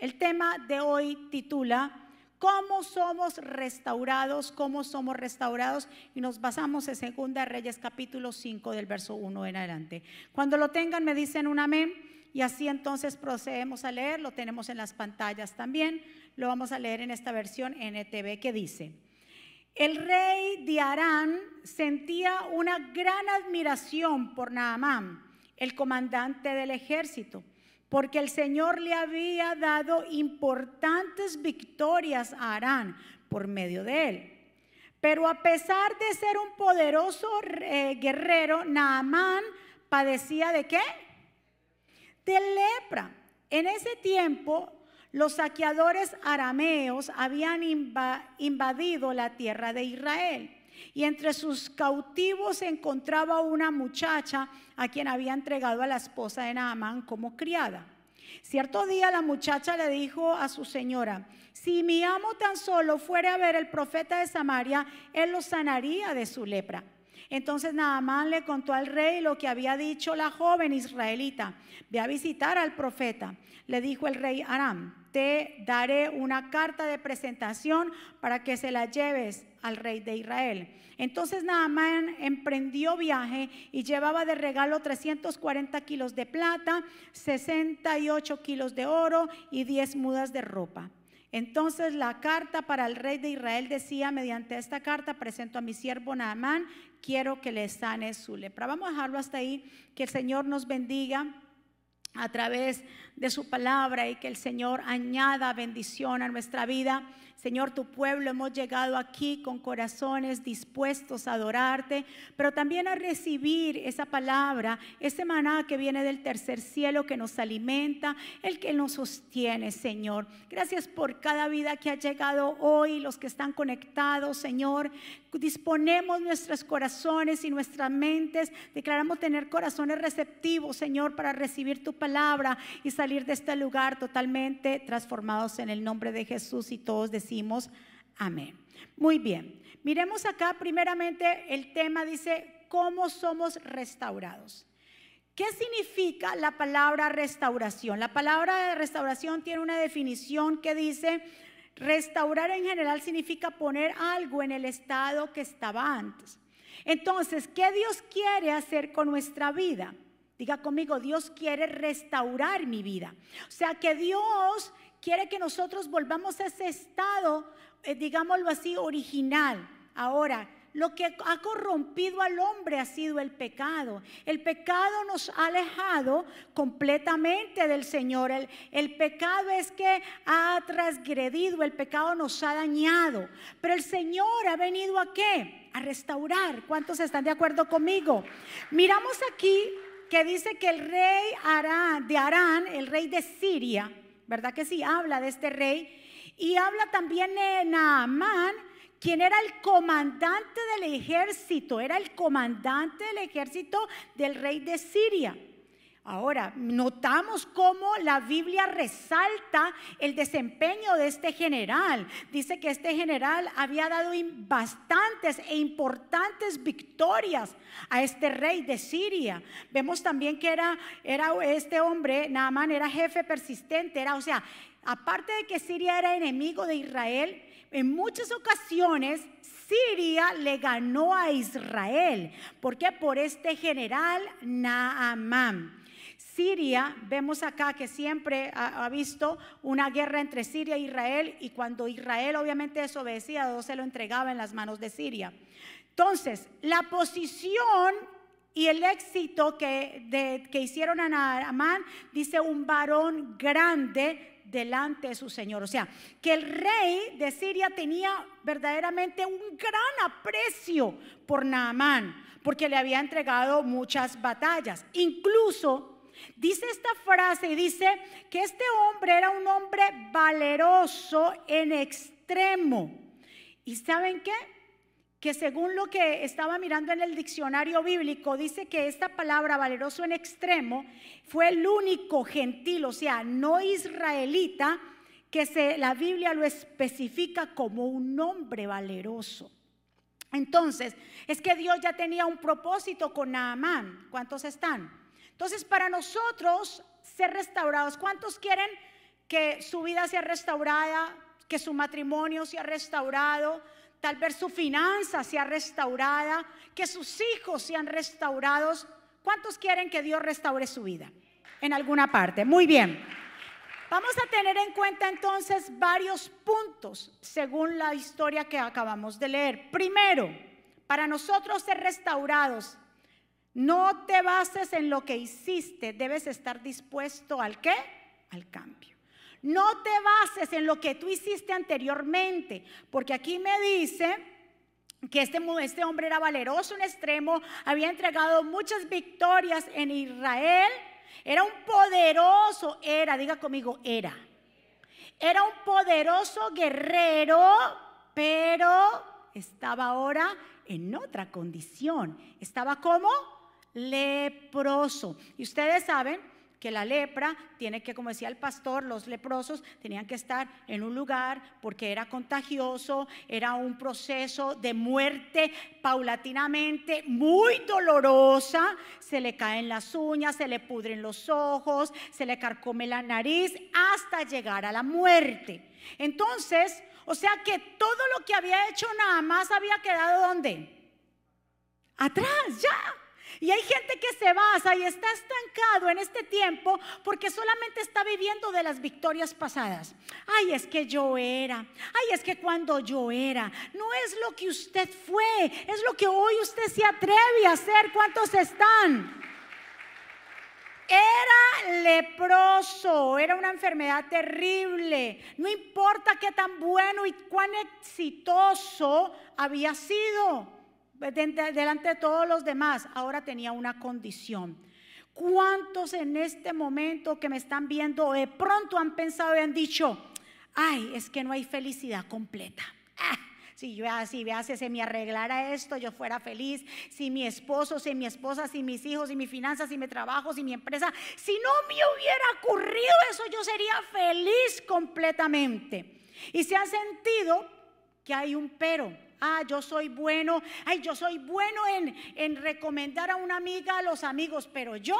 El tema de hoy titula ¿Cómo somos restaurados? ¿Cómo somos restaurados? Y nos basamos en Segunda Reyes capítulo 5 del verso 1 en adelante. Cuando lo tengan me dicen un amén y así entonces procedemos a leer. Lo tenemos en las pantallas también. Lo vamos a leer en esta versión NTV que dice. El rey de Arán sentía una gran admiración por Naamán, el comandante del ejército porque el Señor le había dado importantes victorias a Arán por medio de él. Pero a pesar de ser un poderoso guerrero, Naamán padecía de qué? De lepra. En ese tiempo, los saqueadores arameos habían invadido la tierra de Israel. Y entre sus cautivos se encontraba una muchacha a quien había entregado a la esposa de Naamán como criada. Cierto día la muchacha le dijo a su señora, si mi amo tan solo fuera a ver el profeta de Samaria, él lo sanaría de su lepra. Entonces Naamán le contó al rey lo que había dicho la joven israelita. Ve a visitar al profeta. Le dijo el rey Aram, te daré una carta de presentación para que se la lleves al rey de Israel. Entonces Naamán emprendió viaje y llevaba de regalo 340 kilos de plata, 68 kilos de oro y 10 mudas de ropa. Entonces la carta para el rey de Israel decía, mediante esta carta presento a mi siervo Naamán, quiero que le sane su lepra. Vamos a dejarlo hasta ahí, que el Señor nos bendiga a través de su palabra y que el Señor añada bendición a nuestra vida. Señor, tu pueblo hemos llegado aquí con corazones dispuestos a adorarte, pero también a recibir esa palabra, ese maná que viene del tercer cielo, que nos alimenta, el que nos sostiene, Señor. Gracias por cada vida que ha llegado hoy, los que están conectados, Señor. Disponemos nuestros corazones y nuestras mentes, declaramos tener corazones receptivos, Señor, para recibir tu palabra y salir de este lugar totalmente transformados en el nombre de Jesús y todos decimos decimos amén. Muy bien, miremos acá primeramente el tema dice, ¿cómo somos restaurados? ¿Qué significa la palabra restauración? La palabra de restauración tiene una definición que dice, restaurar en general significa poner algo en el estado que estaba antes. Entonces, ¿qué Dios quiere hacer con nuestra vida? Diga conmigo, Dios quiere restaurar mi vida. O sea, que Dios quiere que nosotros volvamos a ese estado, eh, digámoslo así, original. Ahora, lo que ha corrompido al hombre ha sido el pecado. El pecado nos ha alejado completamente del Señor. El, pecado es que ha transgredido, el pecado nos ha dañado. Pero el Señor ha venido a qué? A restaurar. ¿Cuántos están de acuerdo conmigo? Miramos aquí que dice que el rey de Arán, el rey de Siria, ¿verdad que sí? Habla de este rey. Y habla también de Naamán, quien era el comandante del ejército, era el comandante del ejército del rey de Siria. Ahora, notamos cómo la Biblia resalta el desempeño de este general. Dice que este general había dado bastantes e importantes victorias a este rey de Siria. Vemos también que era, este hombre, Naaman, era jefe persistente, era, o sea, aparte de que Siria era enemigo de Israel, en muchas ocasiones Siria le ganó a Israel. ¿Por qué? Por este general Naamán. Siria, vemos acá que siempre ha, visto una guerra entre Siria e Israel y cuando Israel obviamente desobedecía, Dios se lo entregaba en las manos de Siria. Entonces, la posición y el éxito que, que hicieron a Naamán, dice un varón grande delante de su Señor. O sea, que el rey de Siria tenía verdaderamente un gran aprecio por Naamán, porque le había entregado muchas batallas. Incluso Dice esta frase y dice que este hombre era un hombre valeroso en extremo. ¿Y saben qué? Que según lo que estaba mirando en el diccionario bíblico, dice que esta palabra valeroso en extremo fue el único gentil, o sea, no israelita, que se, la Biblia lo especifica como un hombre valeroso. Entonces, es que Dios ya tenía un propósito con Naamán. ¿Cuántos están? Entonces, para nosotros ser restaurados, ¿cuántos quieren que su vida sea restaurada, que su matrimonio sea restaurado, tal vez su finanza sea restaurada, que sus hijos sean restaurados. ¿Cuántos quieren que Dios restaure su vida? En alguna parte. Muy bien. Vamos a tener en cuenta entonces varios puntos según la historia que acabamos de leer. Primero, para nosotros ser restaurados, no te bases en lo que hiciste, debes estar dispuesto al qué? Al cambio. No te bases en lo que tú hiciste anteriormente, porque aquí me dice que este, este hombre era valeroso en extremo, había entregado muchas victorias en Israel era un poderoso, era, diga conmigo, era. Era un poderoso guerrero, pero estaba ahora en otra condición. Estaba como leproso. Y ustedes saben que la lepra tiene que, como decía el pastor, los leprosos tenían que estar en un lugar porque era contagioso, era un proceso de muerte paulatinamente muy dolorosa, se le caen las uñas, se le pudren los ojos, se le carcome la nariz hasta llegar a la muerte. Entonces, o sea que todo lo que había hecho nada más había quedado donde? Atrás, ya. Y hay gente que se basa y está estancado en este tiempo porque solamente está viviendo de las victorias pasadas. Ay, es que yo era. Ay, es que cuando yo era. No es lo que usted fue, es lo que hoy usted se atreve a hacer. ¿Cuántos están? Era leproso, era una enfermedad terrible. No importa qué tan bueno y cuán exitoso había sido delante de todos los demás, ahora tenía una condición. ¿Cuántos en este momento que me están viendo de pronto han pensado y han dicho, ay, es que no hay felicidad completa? Ah, si yo así, veas, si se me arreglara esto, yo fuera feliz. Si mi esposo, si mi esposa, si mis hijos, si mi finanzas, si mi trabajo, si mi empresa, si no me hubiera ocurrido eso, yo sería feliz completamente. Y se han sentido que hay un pero ah, yo soy bueno, ay, yo soy bueno en, recomendar a una amiga a los amigos, pero yo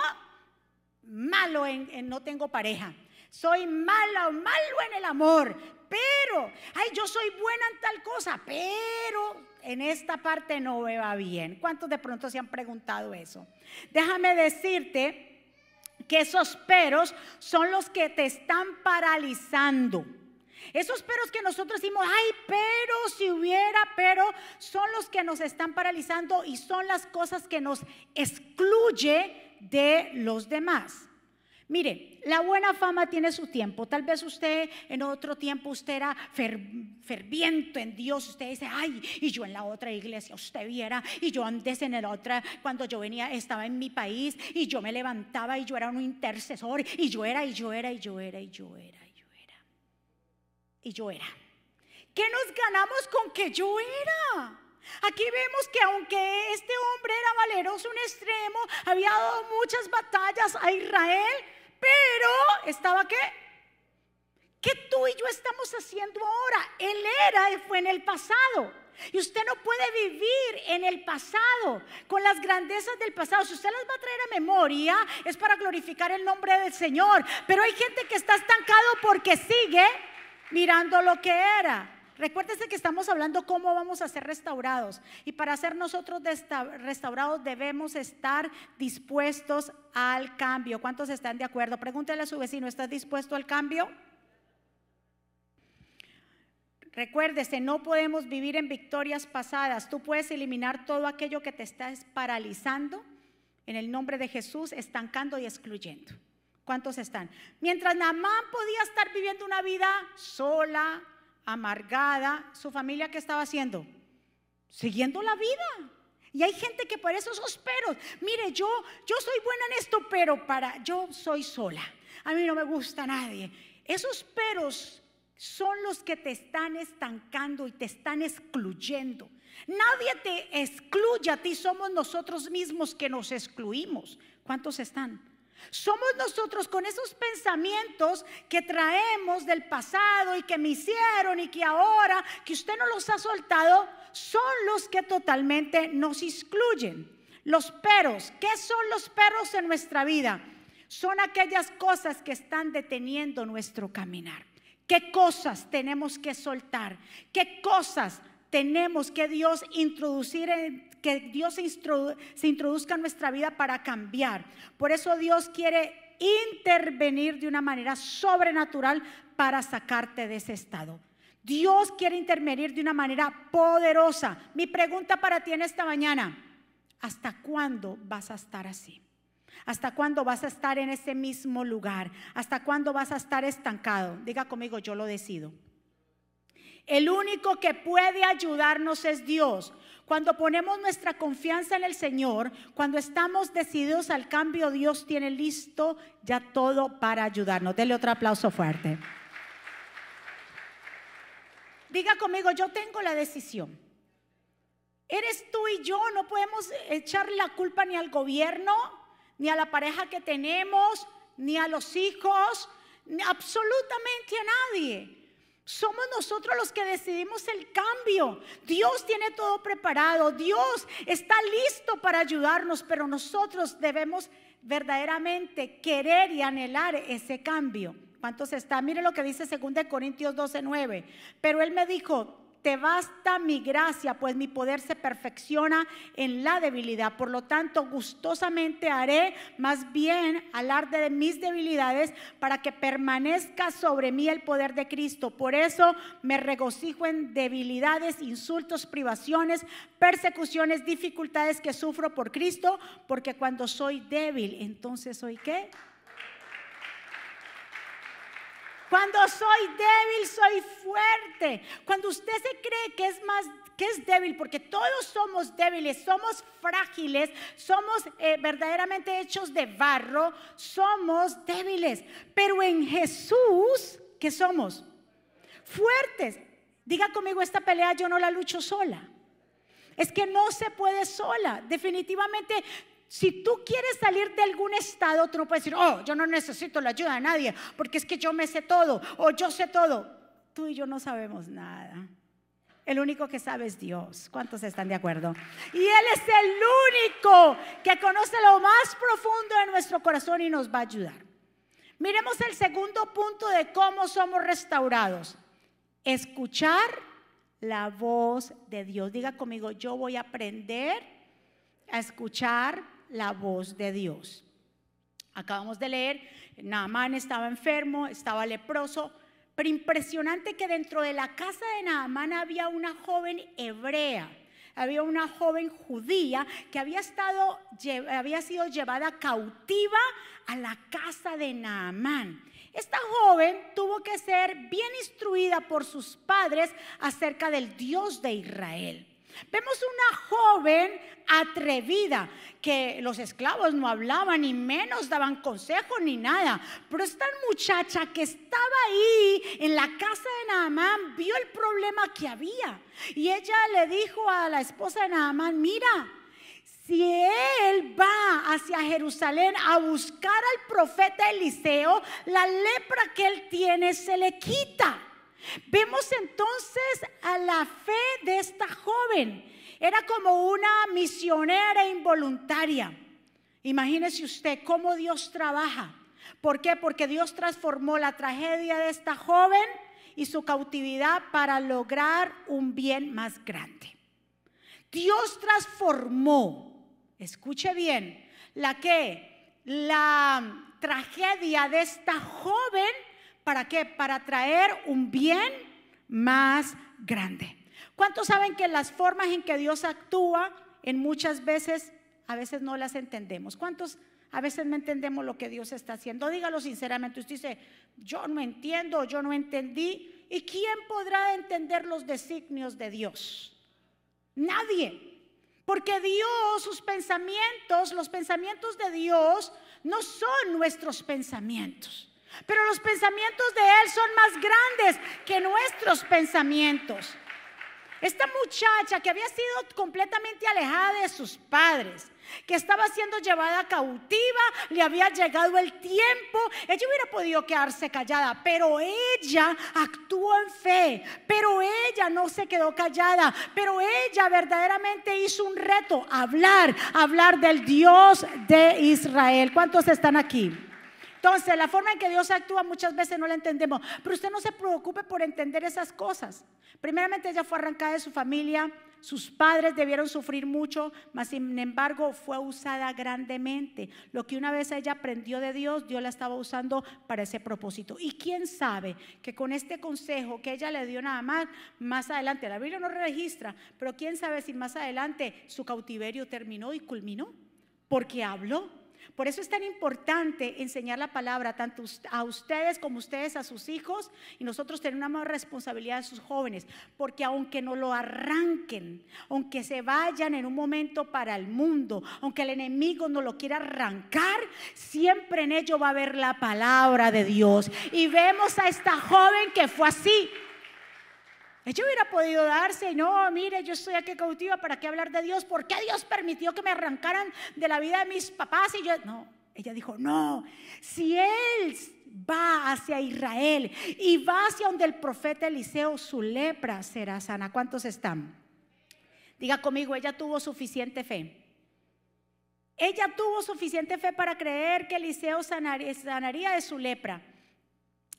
malo en, no tengo pareja. Soy malo, malo en el amor, pero, ay, yo soy buena en tal cosa, pero en esta parte no me va bien. ¿Cuántos de pronto se han preguntado eso? Déjame decirte que esos peros son los que te están paralizando. Esos peros que nosotros decimos, ay, pero si hubiera, pero son los que nos están paralizando y son las cosas que nos excluye de los demás. Mire, la buena fama tiene su tiempo. Tal vez usted en otro tiempo usted era ferviente en Dios. Usted dice, ay, y yo en la otra iglesia usted viera, y yo antes en la otra, cuando yo venía, estaba en mi país, y yo me levantaba y yo era un intercesor, y yo era, y yo era, y yo era y yo era. ¿Qué nos ganamos con que yo era? Aquí vemos que aunque este hombre era valeroso un extremo, había dado muchas batallas a Israel, pero estaba qué? ¿Qué tú y yo estamos haciendo ahora? Él era y fue en el pasado. Y usted no puede vivir en el pasado, con las grandezas del pasado. Si usted las va a traer a memoria, es para glorificar el nombre del Señor. Pero hay gente que está estancado porque sigue mirando lo que era. Recuérdese que estamos hablando cómo vamos a ser restaurados. Y para ser nosotros restaurados debemos estar dispuestos al cambio. ¿Cuántos están de acuerdo? Pregúntele a su vecino, ¿estás dispuesto al cambio? Recuérdese, no podemos vivir en victorias pasadas. Tú puedes eliminar todo aquello que te está paralizando en el nombre de Jesús, estancando y excluyendo. ¿Cuántos están? Mientras Namán podía estar viviendo una vida sola, amargada, su familia ¿qué estaba haciendo? Siguiendo la vida. Y hay gente que por esos peros, mire, yo, yo soy buena en esto, pero para, yo soy sola. A mí no me gusta nadie. Esos peros son los que te están estancando y te están excluyendo. Nadie te excluye a ti, somos nosotros mismos que nos excluimos. ¿Cuántos están? Somos nosotros con esos pensamientos que traemos del pasado y que me hicieron y que ahora que usted no los ha soltado, son los que totalmente nos excluyen. Los peros, ¿qué son los perros en nuestra vida? son aquellas cosas que están deteniendo nuestro caminar. ¿Qué cosas tenemos que soltar? ¿Qué cosas tenemos que Dios introducir que Dios se introduzca en nuestra vida para cambiar? Por eso Dios quiere intervenir de una manera sobrenatural para sacarte de ese estado. Dios quiere intervenir de una manera poderosa. Mi pregunta para ti en esta mañana, ¿hasta cuándo vas a estar así? ¿Hasta cuándo vas a estar en ese mismo lugar? ¿Hasta cuándo vas a estar estancado? Diga conmigo, yo lo decido. El único que puede ayudarnos es Dios. Cuando ponemos nuestra confianza en el Señor, cuando estamos decididos al cambio, Dios tiene listo ya todo para ayudarnos. Dele otro aplauso fuerte. Diga conmigo, yo tengo la decisión. Eres tú y yo, no podemos echarle la culpa ni al gobierno, ni a la pareja que tenemos, ni a los hijos, ni absolutamente a nadie. Somos nosotros los que decidimos el cambio. Dios tiene todo preparado. Dios está listo para ayudarnos, pero nosotros debemos verdaderamente querer y anhelar ese cambio. ¿Cuántos está? Mire lo que dice 2 Corintios 12, 9. Pero él me dijo, te basta mi gracia, pues mi poder se perfecciona en la debilidad. Por lo tanto, gustosamente haré más bien alarde de mis debilidades para que permanezca sobre mí el poder de Cristo. Por eso me regocijo en debilidades, insultos, privaciones, persecuciones, dificultades que sufro por Cristo, porque cuando soy débil, entonces soy qué? Cuando soy débil, soy fuerte. Cuando usted se cree que es más que es débil, porque todos somos débiles, somos frágiles, somos eh, verdaderamente hechos de barro, somos débiles. Pero en Jesús, ¿qué somos? Fuertes. Diga conmigo, esta pelea yo no la lucho sola. Es que no se puede sola. Definitivamente si tú quieres salir de algún estado, tú no puedes decir, oh, yo no necesito la ayuda de nadie, porque es que yo me sé todo, o yo sé todo. Tú y yo no sabemos nada. El único que sabe es Dios. ¿Cuántos están de acuerdo? Y Él es el único que conoce lo más profundo de nuestro corazón y nos va a ayudar. Miremos el segundo punto de cómo somos restaurados. Escuchar la voz de Dios. Diga conmigo, yo voy a aprender a escuchar la voz de Dios. Acabamos de leer, Naamán estaba enfermo, estaba leproso, pero impresionante que dentro de la casa de Naamán había una joven hebrea, había una joven judía que había, estado, había sido llevada cautiva a la casa de Naamán. Esta joven tuvo que ser bien instruida por sus padres acerca del Dios de Israel. Vemos una joven atrevida que los esclavos no hablaban ni menos daban consejo ni nada. Pero esta muchacha que estaba ahí en la casa de Naamán vio el problema que había. Y ella le dijo a la esposa de Naamán, mira, si él va hacia Jerusalén a buscar al profeta Eliseo, la lepra que él tiene se le quita. Vemos entonces a la fe de esta joven. Era como una misionera involuntaria. Imagínese usted cómo Dios trabaja. ¿Por qué? Porque Dios transformó la tragedia de esta joven y su cautividad para lograr un bien más grande. Dios transformó, escuche bien, la que la tragedia de esta joven ¿Para qué? Para traer un bien más grande. ¿Cuántos saben que las formas en que Dios actúa en muchas veces, a veces no las entendemos? ¿Cuántos a veces no entendemos lo que Dios está haciendo? Dígalo sinceramente. Usted dice, yo no entiendo, yo no entendí. ¿Y quién podrá entender los designios de Dios? Nadie. Porque Dios, sus pensamientos, los pensamientos de Dios no son nuestros pensamientos. Pero los pensamientos de Él son más grandes que nuestros pensamientos. Esta muchacha que había sido completamente alejada de sus padres, que estaba siendo llevada cautiva, le había llegado el tiempo, ella hubiera podido quedarse callada, pero ella actuó en fe, pero ella no se quedó callada, pero ella verdaderamente hizo un reto, hablar, hablar del Dios de Israel. ¿Cuántos están aquí? Entonces, la forma en que Dios actúa muchas veces no la entendemos, pero usted no se preocupe por entender esas cosas. Primeramente, ella fue arrancada de su familia, sus padres debieron sufrir mucho, mas sin embargo fue usada grandemente. Lo que una vez ella aprendió de Dios, Dios la estaba usando para ese propósito. Y quién sabe que con este consejo que ella le dio nada más, más adelante, la Biblia no registra, pero quién sabe si más adelante su cautiverio terminó y culminó, porque habló por eso es tan importante enseñar la palabra tanto a ustedes como ustedes a sus hijos y nosotros tenemos una más responsabilidad de sus jóvenes, porque aunque no lo arranquen, aunque se vayan en un momento para el mundo, aunque el enemigo no lo quiera arrancar, siempre en ello va a haber la palabra de Dios. Y vemos a esta joven que fue así. Ella hubiera podido darse, no, mire, yo estoy aquí cautiva, ¿para qué hablar de Dios? ¿Por qué Dios permitió que me arrancaran de la vida de mis papás? Y yo, no, ella dijo, no, si Él va hacia Israel y va hacia donde el profeta Eliseo, su lepra será sana. ¿Cuántos están? Diga conmigo, ella tuvo suficiente fe. Ella tuvo suficiente fe para creer que Eliseo sanaría de su lepra.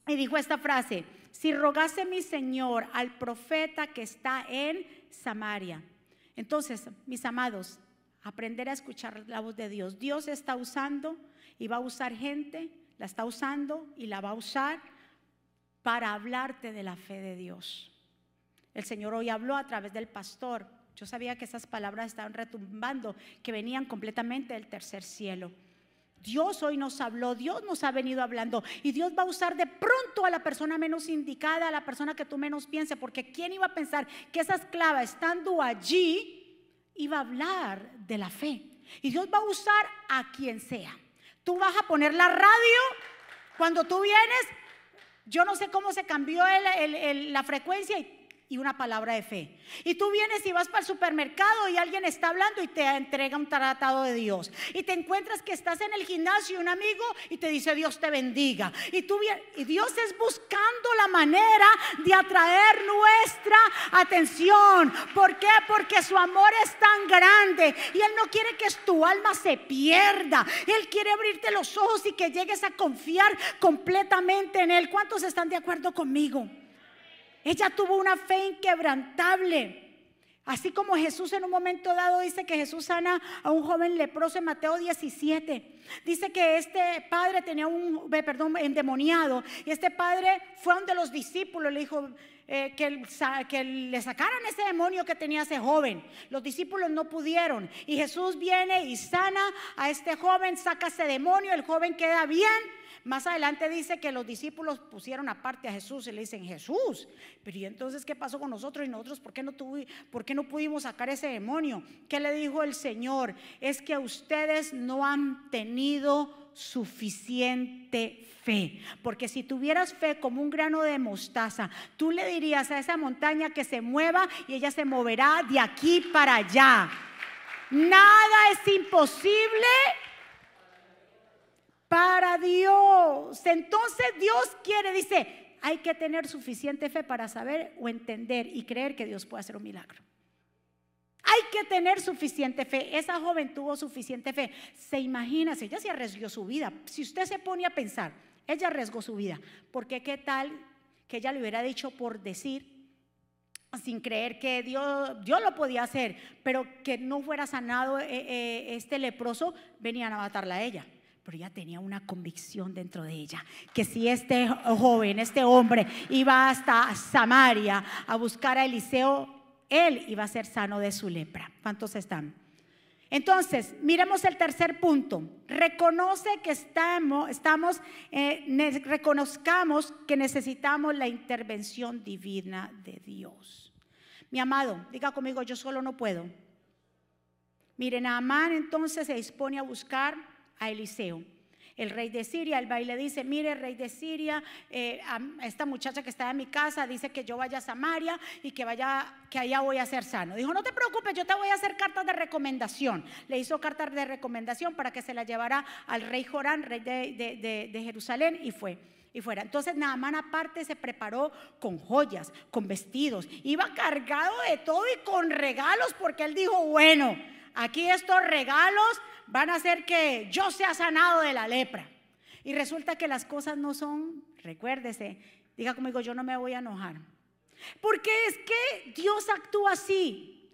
Y dijo esta frase, si rogase mi Señor al profeta que está en Samaria. Entonces, mis amados, aprender a escuchar la voz de Dios. Dios está usando y va a usar gente, la está usando y la va a usar para hablarte de la fe de Dios. El Señor hoy habló a través del pastor. Yo sabía que esas palabras estaban retumbando, que venían completamente del tercer cielo. Dios hoy nos habló, Dios nos ha venido hablando y Dios va a usar de pronto a la persona menos indicada, a la persona que tú menos pienses, porque ¿quién iba a pensar que esa esclava estando allí iba a hablar de la fe? Y Dios va a usar a quien sea. Tú vas a poner la radio cuando tú vienes, yo no sé cómo se cambió la frecuencia y y una palabra de fe. Y tú vienes y vas para el supermercado y alguien está hablando y te entrega un tratado de Dios. Y te encuentras que estás en el gimnasio y un amigo y te dice Dios te bendiga. Y, tú, y Dios es buscando la manera de atraer nuestra atención. ¿Por qué? Porque su amor es tan grande y Él no quiere que tu alma se pierda. Él quiere abrirte los ojos y que llegues a confiar completamente en Él. ¿Cuántos están de acuerdo conmigo? Ella tuvo una fe inquebrantable. Así como Jesús en un momento dado dice que Jesús sana a un joven leproso en Mateo 17. Dice que este padre tenía un, perdón, endemoniado. Y este padre fue donde los discípulos le dijo eh, que, que le sacaran ese demonio que tenía ese joven. Los discípulos no pudieron. Y Jesús viene y sana a este joven, saca ese demonio, el joven queda bien más adelante dice que los discípulos pusieron aparte a Jesús y le dicen, Jesús, pero ¿y entonces qué pasó con nosotros y nosotros? ¿Por qué no, por qué no pudimos sacar ese demonio? ¿Qué le dijo el Señor? Es que ustedes no han tenido suficiente fe. Porque si tuvieras fe como un grano de mostaza, tú le dirías a esa montaña que se mueva y ella se moverá de aquí para allá. Nada es imposible para Dios. Entonces Dios quiere, dice, hay que tener suficiente fe para saber o entender y creer que Dios puede hacer un milagro. Hay que tener suficiente fe. Esa joven tuvo suficiente fe. Se imagina, si ella se arriesgó su vida. Si usted se pone a pensar, ella arriesgó su vida. Porque qué tal que ella le hubiera dicho por decir, sin creer que Dios, Dios lo podía hacer, pero que no fuera sanado eh, eh, este leproso, venían a matarla a ella pero ella tenía una convicción dentro de ella, que si este joven, este hombre iba hasta Samaria a buscar a Eliseo, él iba a ser sano de su lepra. ¿Cuántos están? Entonces, miremos el tercer punto. Reconoce que estamos, eh, reconozcamos que necesitamos la intervención divina de Dios. Mi amado, diga conmigo, yo solo no puedo. Miren, Amán entonces se dispone a buscar a Eliseo. El rey de Siria, el baile dice, mire, rey de Siria, eh, esta muchacha que está en mi casa dice que yo vaya a Samaria y que vaya, que allá voy a ser sano. Dijo, no te preocupes, yo te voy a hacer cartas de recomendación. Le hizo cartas de recomendación para que se la llevara al rey Jorán, rey de, Jerusalén, y fue y fuera. Entonces Naamán aparte se preparó con joyas, con vestidos, iba cargado de todo y con regalos porque él dijo, bueno, aquí estos regalos van a hacer que yo sea sanado de la lepra. Y resulta que las cosas no son, recuérdese, diga conmigo, yo no me voy a enojar. Porque es que Dios actúa así.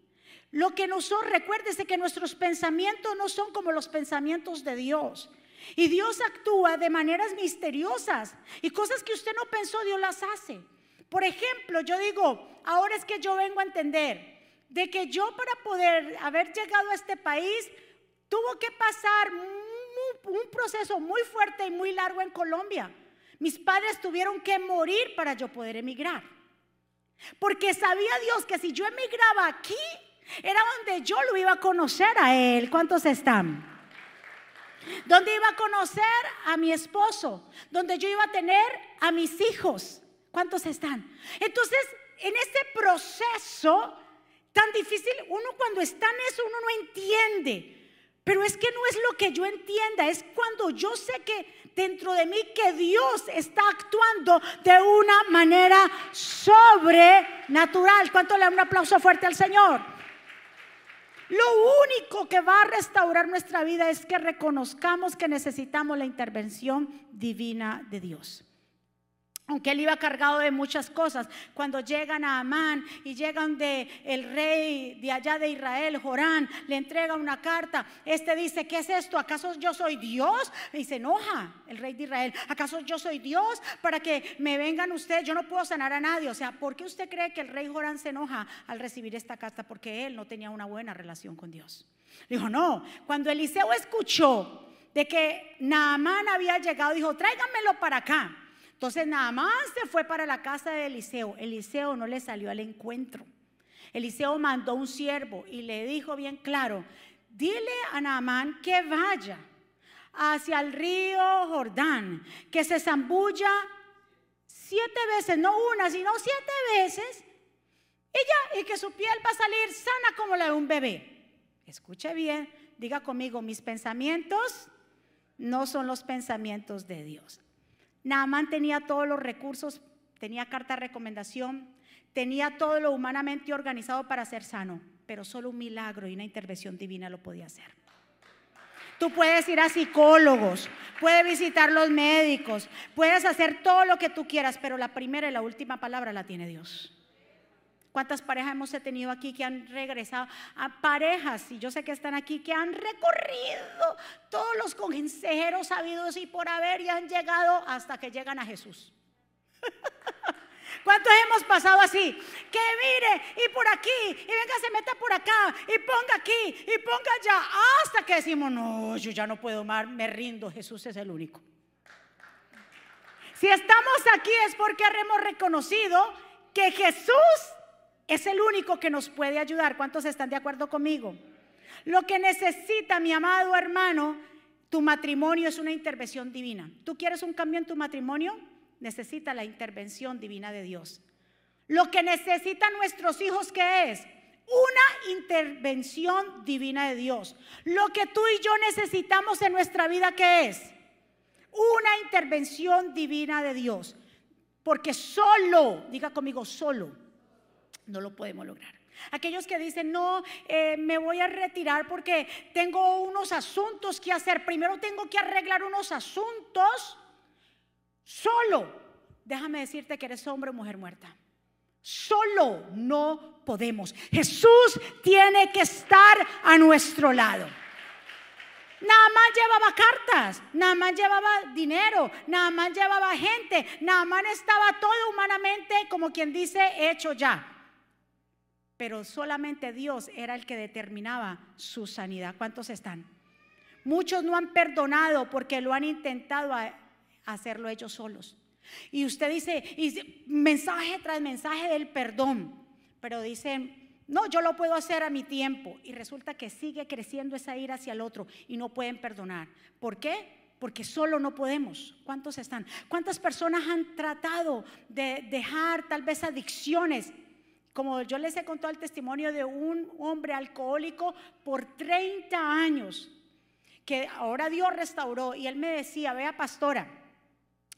Lo que no son, recuérdese que nuestros pensamientos no son como los pensamientos de Dios. Y Dios actúa de maneras misteriosas y cosas que usted no pensó, Dios las hace. Por ejemplo, yo digo, ahora es que yo vengo a entender de que yo para poder haber llegado a este país tuvo que pasar un proceso muy fuerte y muy largo en Colombia. Mis padres tuvieron que morir para yo poder emigrar. Porque sabía Dios que si yo emigraba aquí, era donde yo lo iba a conocer a Él. ¿Cuántos están? Donde iba a conocer a mi esposo. Donde yo iba a tener a mis hijos. ¿Cuántos están? Entonces, en este proceso tan difícil, uno cuando está en eso, uno no entiende. Pero es que no es lo que yo entienda, es cuando yo sé que dentro de mí que Dios está actuando de una manera sobrenatural. ¿Cuánto le da un aplauso fuerte al Señor? Lo único que va a restaurar nuestra vida es que reconozcamos que necesitamos la intervención divina de Dios aunque él iba cargado de muchas cosas, cuando llegan a Amán y llegan de el rey de allá de Israel, Jorán, le entrega una carta. Este dice, ¿qué es esto? ¿Acaso yo soy Dios? Y se enoja el rey de Israel. ¿Acaso yo soy Dios para que me vengan ustedes? Yo no puedo sanar a nadie. O sea, ¿por qué usted cree que el rey Jorán se enoja al recibir esta carta? Porque él no tenía una buena relación con Dios. Dijo, no, cuando Eliseo escuchó de que Naamán había llegado, dijo, tráiganmelo para acá. Entonces nada se fue para la casa de Eliseo. Eliseo no le salió al encuentro. Eliseo mandó un siervo y le dijo bien claro, dile a Naamán que vaya hacia el río Jordán, que se zambulla siete veces, no una, sino siete veces, y ya, y que su piel va a salir sana como la de un bebé. Escuche bien, diga conmigo, mis pensamientos no son los pensamientos de Dios. Naamán tenía todos los recursos, tenía carta de recomendación, tenía todo lo humanamente organizado para ser sano, pero solo un milagro y una intervención divina lo podía hacer. Tú puedes ir a psicólogos, puedes visitar los médicos, puedes hacer todo lo que tú quieras, pero la primera y la última palabra la tiene Dios. ¿Cuántas parejas hemos tenido aquí que han regresado? A parejas, y yo sé que están aquí, que han recorrido todos los consejeros sabidos y por haber y han llegado hasta que llegan a Jesús. ¿Cuántos hemos pasado así? Que mire, y por aquí, y venga, se meta por acá, y ponga aquí, y ponga allá, hasta que decimos, no, yo ya no puedo más, me rindo, Jesús es el único. Si estamos aquí es porque hemos reconocido que Jesús es el único que nos puede ayudar. ¿Cuántos están de acuerdo conmigo? Lo que necesita mi amado hermano, tu matrimonio es una intervención divina. ¿Tú quieres un cambio en tu matrimonio? Necesita la intervención divina de Dios. Lo que necesitan nuestros hijos, ¿qué es? Una intervención divina de Dios. Lo que tú y yo necesitamos en nuestra vida, ¿qué es? Una intervención divina de Dios. Porque solo, diga conmigo, solo no lo podemos lograr. Aquellos que dicen, no, eh, me voy a retirar porque tengo unos asuntos que hacer. Primero tengo que arreglar unos asuntos solo. Déjame decirte que eres hombre o mujer muerta. Solo no podemos. Jesús tiene que estar a nuestro lado. Nada más llevaba cartas, nada más llevaba dinero, nada más llevaba gente, nada más estaba todo humanamente, como quien dice, hecho ya pero solamente Dios era el que determinaba su sanidad. ¿Cuántos están? Muchos no han perdonado porque lo han intentado hacerlo ellos solos. Y usted dice, y mensaje tras mensaje del perdón, pero dicen, no, yo lo puedo hacer a mi tiempo. Y resulta que sigue creciendo esa ira hacia el otro y no pueden perdonar. ¿Por qué? Porque solo no podemos. ¿Cuántos están? ¿Cuántas personas han tratado de dejar tal vez adicciones? Como yo les he contado el testimonio de un hombre alcohólico por 30 años, que ahora Dios restauró y él me decía, vea pastora,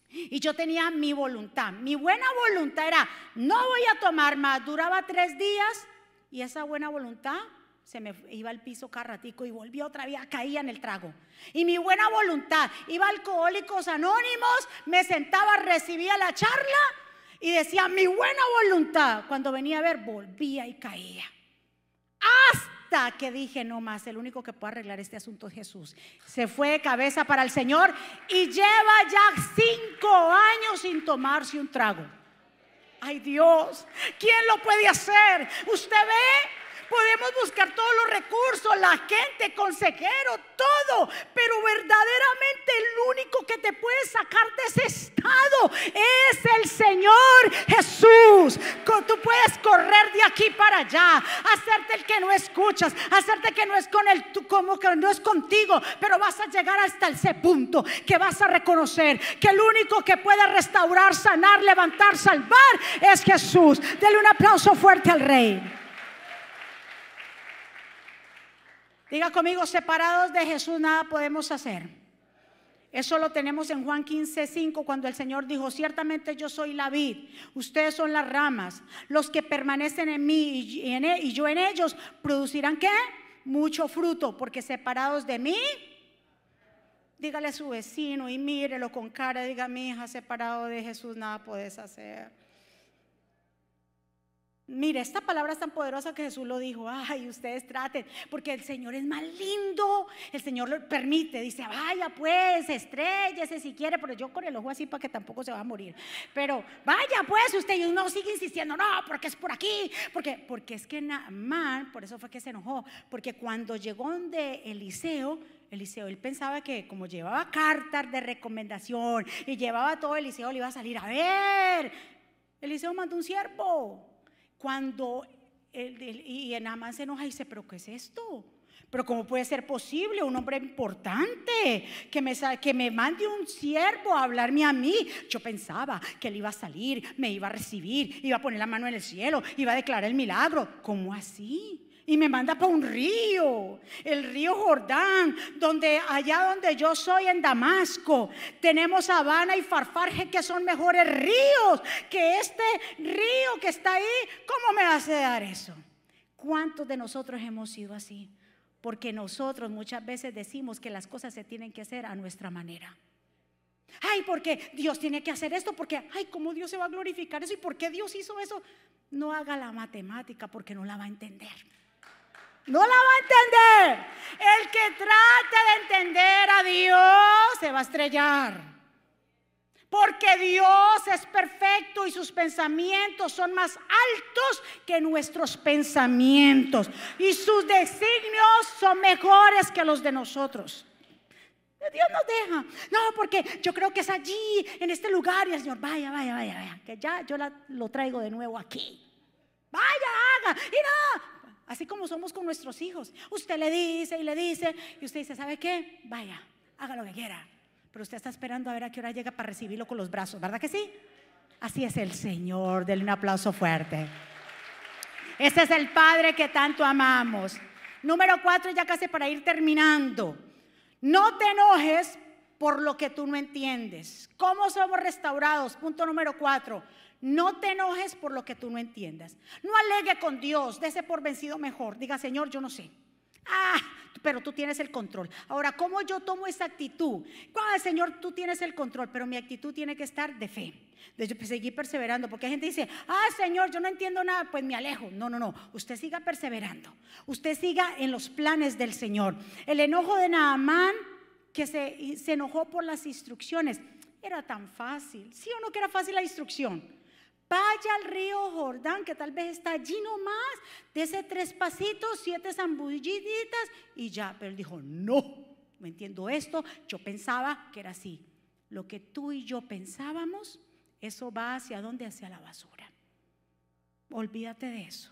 y yo tenía mi voluntad, mi buena voluntad era, no voy a tomar más, duraba tres días y esa buena voluntad se me iba al piso carratico y volvía otra vez, caía en el trago. Y mi buena voluntad, iba a Alcohólicos Anónimos, me sentaba, recibía la charla y decía, mi buena voluntad. Cuando venía a ver, volvía y caía. Hasta que dije, no más, el único que puede arreglar este asunto es Jesús. Se fue de cabeza para el Señor y lleva ya cinco años sin tomarse un trago. Ay Dios, ¿quién lo puede hacer? ¿Usted ve? Podemos buscar todos los recursos, la gente, consejero, todo. Pero verdaderamente el único que te puede sacar de ese estado es el Señor Jesús. Tú puedes correr de aquí para allá, hacerte el que no escuchas, hacerte que no es con el como que no es contigo, pero vas a llegar hasta ese punto que vas a reconocer que el único que puede restaurar, sanar, levantar, salvar es Jesús. Dele un aplauso fuerte al Rey. Diga conmigo, separados de Jesús nada podemos hacer. Eso lo tenemos en Juan 15, 5, cuando el Señor dijo, ciertamente yo soy la vid, ustedes son las ramas, los que permanecen en mí y, e, y yo en ellos producirán qué? Mucho fruto, porque separados de mí, dígale a su vecino y mírelo con cara, diga mi hija, separado de Jesús nada puedes hacer. Mire, esta palabra es tan poderosa que Jesús lo dijo. Ay, ustedes traten, porque el Señor es más lindo. El Señor lo permite. Dice, vaya pues, estrellese si quiere, pero yo con el ojo así para que tampoco se va a morir. Pero vaya pues, usted y uno sigue insistiendo, no, porque es por aquí. Porque, porque es que Naamán, por eso fue que se enojó. Porque cuando llegó de Eliseo, Eliseo, él pensaba que como llevaba cartas de recomendación y llevaba todo, Eliseo le iba a salir a ver. Eliseo mandó un siervo cuando y en Amán se enoja y dice, pero ¿qué es esto? Pero ¿cómo puede ser posible un hombre importante que me, que me mande un siervo a hablarme a mí? Yo pensaba que él iba a salir, me iba a recibir, iba a poner la mano en el cielo, iba a declarar el milagro. ¿Cómo así? Y me manda para un río, el río Jordán, donde allá donde yo soy en Damasco, tenemos Habana y Farfarje que son mejores ríos que este río que está ahí. ¿Cómo me hace dar eso? ¿Cuántos de nosotros hemos sido así? Porque nosotros muchas veces decimos que las cosas se tienen que hacer a nuestra manera. Ay, porque Dios tiene que hacer esto, porque, ay, ¿cómo Dios se va a glorificar eso? ¿Y por qué Dios hizo eso? No haga la matemática porque no la va a entender. No la va a entender. El que trate de entender a Dios se va a estrellar. Porque Dios es perfecto y sus pensamientos son más altos que nuestros pensamientos. Y sus designios son mejores que los de nosotros. Dios nos deja. No, porque yo creo que es allí, en este lugar. Y el Señor, vaya, vaya, vaya, vaya. Que ya yo lo traigo de nuevo aquí. Vaya, haga. Y no, Así como somos con nuestros hijos. Usted le dice y le dice y usted dice, ¿sabe qué? Vaya, haga lo que quiera. Pero usted está esperando a ver a qué hora llega para recibirlo con los brazos, ¿verdad que sí? Así es el Señor. Denle un aplauso fuerte. Ese es el Padre que tanto amamos. Número cuatro, ya casi para ir terminando. No te enojes por lo que tú no entiendes. ¿Cómo somos restaurados? Punto número cuatro. No te enojes por lo que tú no entiendas. No alegue con Dios, dése por vencido mejor. Diga, Señor, yo no sé. Ah, pero tú tienes el control. Ahora, ¿cómo yo tomo esa actitud? Ah, Señor, tú tienes el control, pero mi actitud tiene que estar de fe. De seguir perseverando, porque hay gente dice, ah, Señor, yo no entiendo nada, pues me alejo. No, no, no. Usted siga perseverando. Usted siga en los planes del Señor. El enojo de Naamán, que se, se enojó por las instrucciones, era tan fácil. ¿Sí o no que era fácil la instrucción? Vaya al río Jordán, que tal vez está allí nomás, ese tres pasitos, siete zambulliditas y ya. Pero él dijo, no, no entiendo esto. Yo pensaba que era así. Lo que tú y yo pensábamos, eso va hacia dónde? Hacia la basura. Olvídate de eso.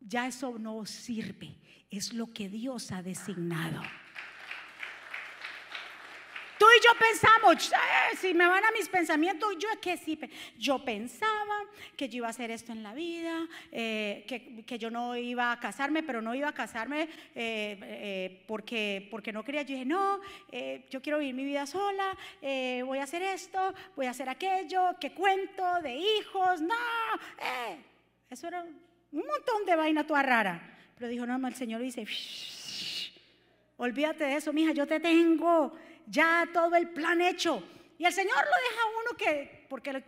Ya eso no sirve. Es lo que Dios ha designado. Tú y yo pensamos, eh, si me van a mis pensamientos, yo que sí, yo pensaba que yo iba a hacer esto en la vida, eh, que, yo no iba a casarme, pero no iba a casarme eh, porque, porque no quería. Yo dije, no, yo quiero vivir mi vida sola, voy a hacer esto, voy a hacer aquello, que cuento de hijos, no, eso era un montón de vaina toda rara. Pero dijo, no, el Señor dice, olvídate de eso, mija, yo te tengo ya todo el plan hecho. Y el Señor lo deja a uno que, porque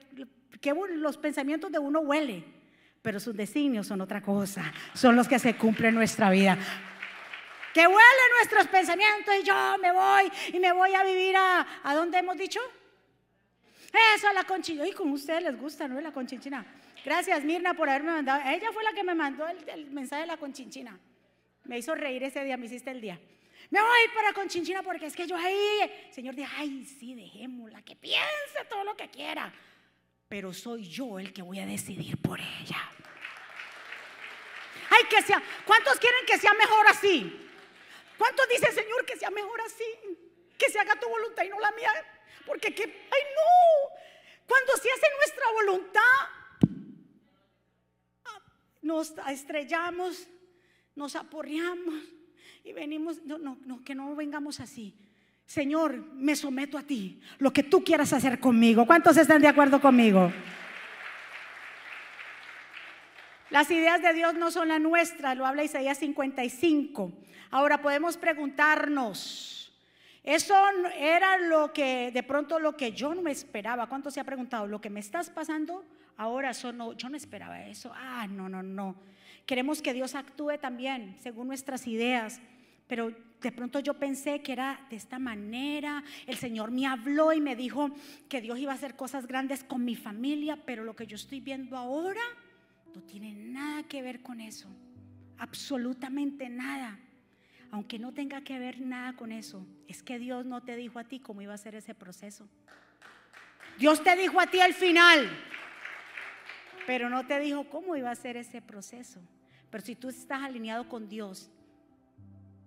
que los pensamientos de uno huele, pero sus designios son otra cosa, son los que se cumplen en nuestra vida. Que huelen nuestros pensamientos y yo me voy y me voy a vivir a, ¿a dónde hemos dicho? Eso, a la conchinchina. Y como a ustedes les gusta, ¿no? La conchinchina. Gracias, Mirna, por haberme mandado. Ella fue la que me mandó el, mensaje de la conchinchina. Me hizo reír ese día, me hiciste el día. Me voy para Conchinchina porque es que yo ahí, Señor, dice, ay, sí, dejémosla, que piense todo lo que quiera. Pero soy yo el que voy a decidir por ella. Ay, que sea, ¿cuántos quieren que sea mejor así? ¿Cuántos dicen, Señor, que sea mejor así? Que se haga tu voluntad y no la mía. Porque que, ay, no. Cuando se hace nuestra voluntad, nos estrellamos, nos aporreamos y venimos, no, no, no, que no vengamos así. Señor, me someto a ti, lo que tú quieras hacer conmigo. ¿Cuántos están de acuerdo conmigo? Las ideas de Dios no son las nuestras, lo habla Isaías 55. Ahora podemos preguntarnos, eso era lo que, de pronto lo que yo no esperaba. ¿Cuánto se ha preguntado? Lo que me estás pasando ahora, eso no, yo no esperaba eso. Ah, no, no, no. Queremos que Dios actúe también según nuestras ideas pero de pronto yo pensé que era de esta manera. El Señor me habló y me dijo que Dios iba a hacer cosas grandes con mi familia, pero lo que yo estoy viendo ahora no tiene nada que ver con eso. Absolutamente nada. Aunque no tenga que ver nada con eso, es que Dios no te dijo a ti cómo iba a ser ese proceso. Dios te dijo a ti al final, pero no te dijo cómo iba a ser ese proceso. Pero si tú estás alineado con Dios,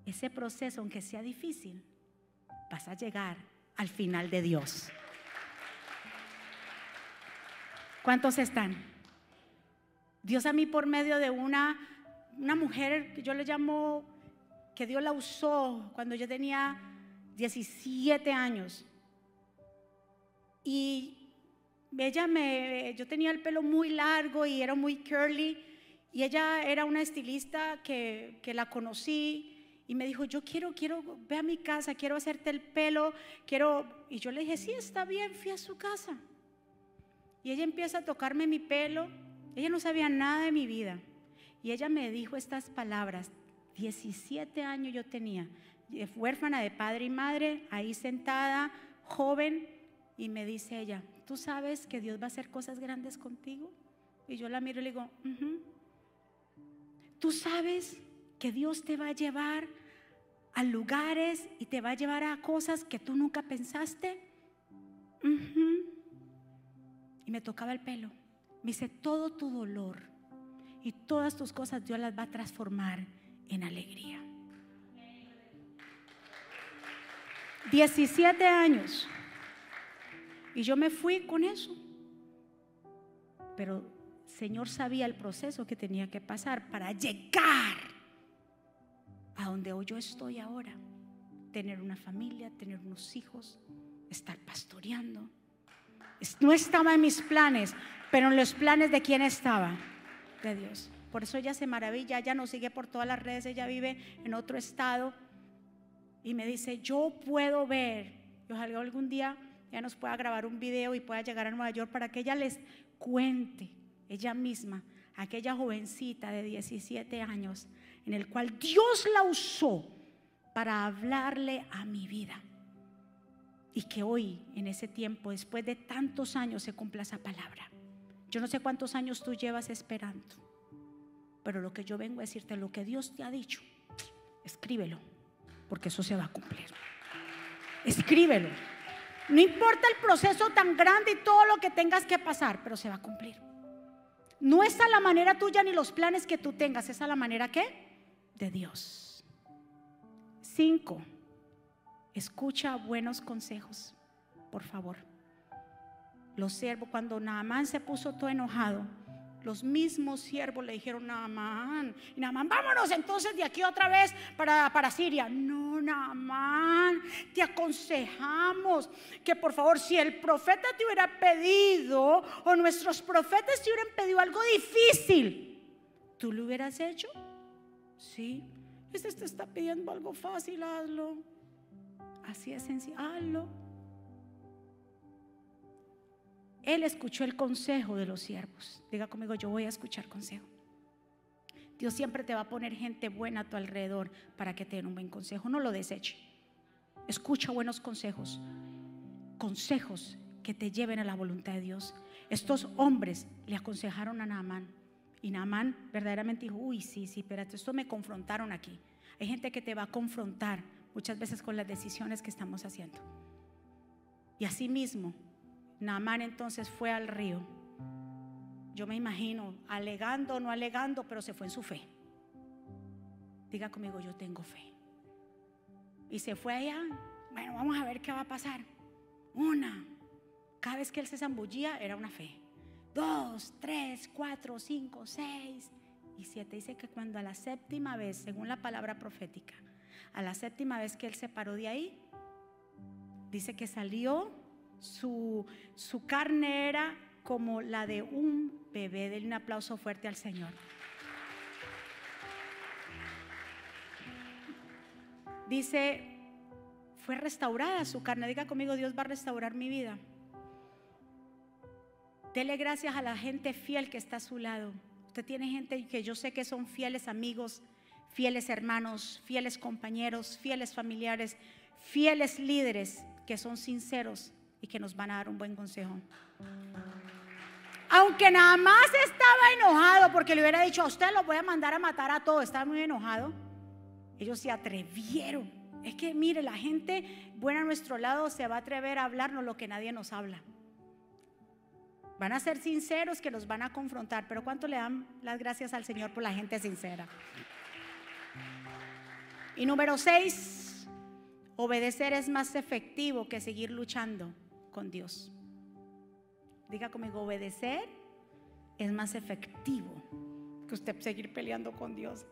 ese proceso, aunque sea difícil, vas a llegar al final de Dios. ¿Cuántos están? Dios a mí por medio de una, una mujer que yo le llamo, que Dios la usó cuando yo tenía 17 años. Y ella me, yo tenía el pelo muy largo y era muy curly. Y ella era una estilista que, que la conocí y me dijo, yo quiero, quiero, ve a mi casa, quiero hacerte el pelo, quiero... Y yo le dije, sí, está bien, fui a su casa. Y ella empieza a tocarme mi pelo, ella no sabía nada de mi vida. Y ella me dijo estas palabras, 17 años yo tenía, huérfana de padre y madre, ahí sentada, joven, y me dice ella, ¿tú sabes que Dios va a hacer cosas grandes contigo? Y yo la miro y le digo, ¿tú sabes que Dios te va a llevar a lugares y te va a llevar a cosas que tú nunca pensaste. Y me tocaba el pelo. Me dice, todo tu dolor y todas tus cosas Dios las va a transformar en alegría. 17 años. Y yo me fui con eso. Pero Señor sabía el proceso que tenía que pasar para llegar a donde hoy yo estoy ahora. Tener una familia, tener unos hijos, estar pastoreando. No estaba en mis planes, pero en los planes de quién estaba, de Dios. Por eso ella se maravilla, ella nos sigue por todas las redes, ella vive en otro estado y me dice, yo puedo ver, ojalá algún día ella nos pueda grabar un video y pueda llegar a Nueva York para que ella les cuente, ella misma, aquella jovencita de 17 años, en el cual Dios la usó para hablarle a mi vida. Y que hoy, en ese tiempo, después de tantos años, se cumpla esa palabra. Yo no sé cuántos años tú llevas esperando, pero lo que yo vengo a decirte, lo que Dios te ha dicho, escríbelo, porque eso se va a cumplir. Escríbelo. No importa el proceso tan grande y todo lo que tengas que pasar, pero se va a cumplir. No es a la manera tuya ni los planes que tú tengas, es a la manera que de Dios. Cinco, escucha buenos consejos, por favor. Los siervos, cuando Naamán se puso todo enojado, los mismos siervos le dijeron, Naamán, y Naamán, vámonos entonces de aquí otra vez para, para Siria. No, Naamán, te aconsejamos que por favor, si el profeta te hubiera pedido o nuestros profetas te hubieran pedido algo difícil, ¿tú lo hubieras hecho? Sí, este te está pidiendo algo fácil, hazlo. Así es sencillo, hazlo. Él escuchó el consejo de los siervos. Diga conmigo, yo voy a escuchar consejo. Dios siempre te va a poner gente buena a tu alrededor para que te den un buen consejo. No lo deseche. Escucha buenos consejos. Consejos que te lleven a la voluntad de Dios. Estos hombres le aconsejaron a Naamán. Y Naamán verdaderamente dijo, uy, sí, sí, espérate, esto me confrontaron aquí. Hay gente que te va a confrontar muchas veces con las decisiones que estamos haciendo. Y así mismo, Naamán entonces fue al río. Yo me imagino, alegando o no alegando, pero se fue en su fe. Diga conmigo, yo tengo fe. Y se fue allá. Bueno, vamos a ver qué va a pasar. Una. Cada vez que él se zambullía era una fe. Dos, tres, cuatro, cinco, seis y siete. Dice que cuando a la séptima vez, según la palabra profética, a la séptima vez que él se paró de ahí, dice que salió su, su carne era como la de un bebé. Denle un aplauso fuerte al Señor. Dice, fue restaurada su carne. Diga conmigo, Dios va a restaurar mi vida. Dele gracias a la gente fiel que está a su lado. Usted tiene gente que yo sé que son fieles amigos, fieles hermanos, fieles compañeros, fieles familiares, fieles líderes que son sinceros y que nos van a dar un buen consejo. Aunque nada más estaba enojado porque le hubiera dicho a usted lo voy a mandar a matar a todos, estaba muy enojado. Ellos se atrevieron. Es que mire, la gente buena a nuestro lado se va a atrever a hablarnos lo que nadie nos habla. Van a ser sinceros que nos van a confrontar, pero ¿cuánto le dan las gracias al Señor por la gente sincera? Y número seis, obedecer es más efectivo que seguir luchando con Dios. Diga conmigo, obedecer es más efectivo que usted seguir peleando con Dios.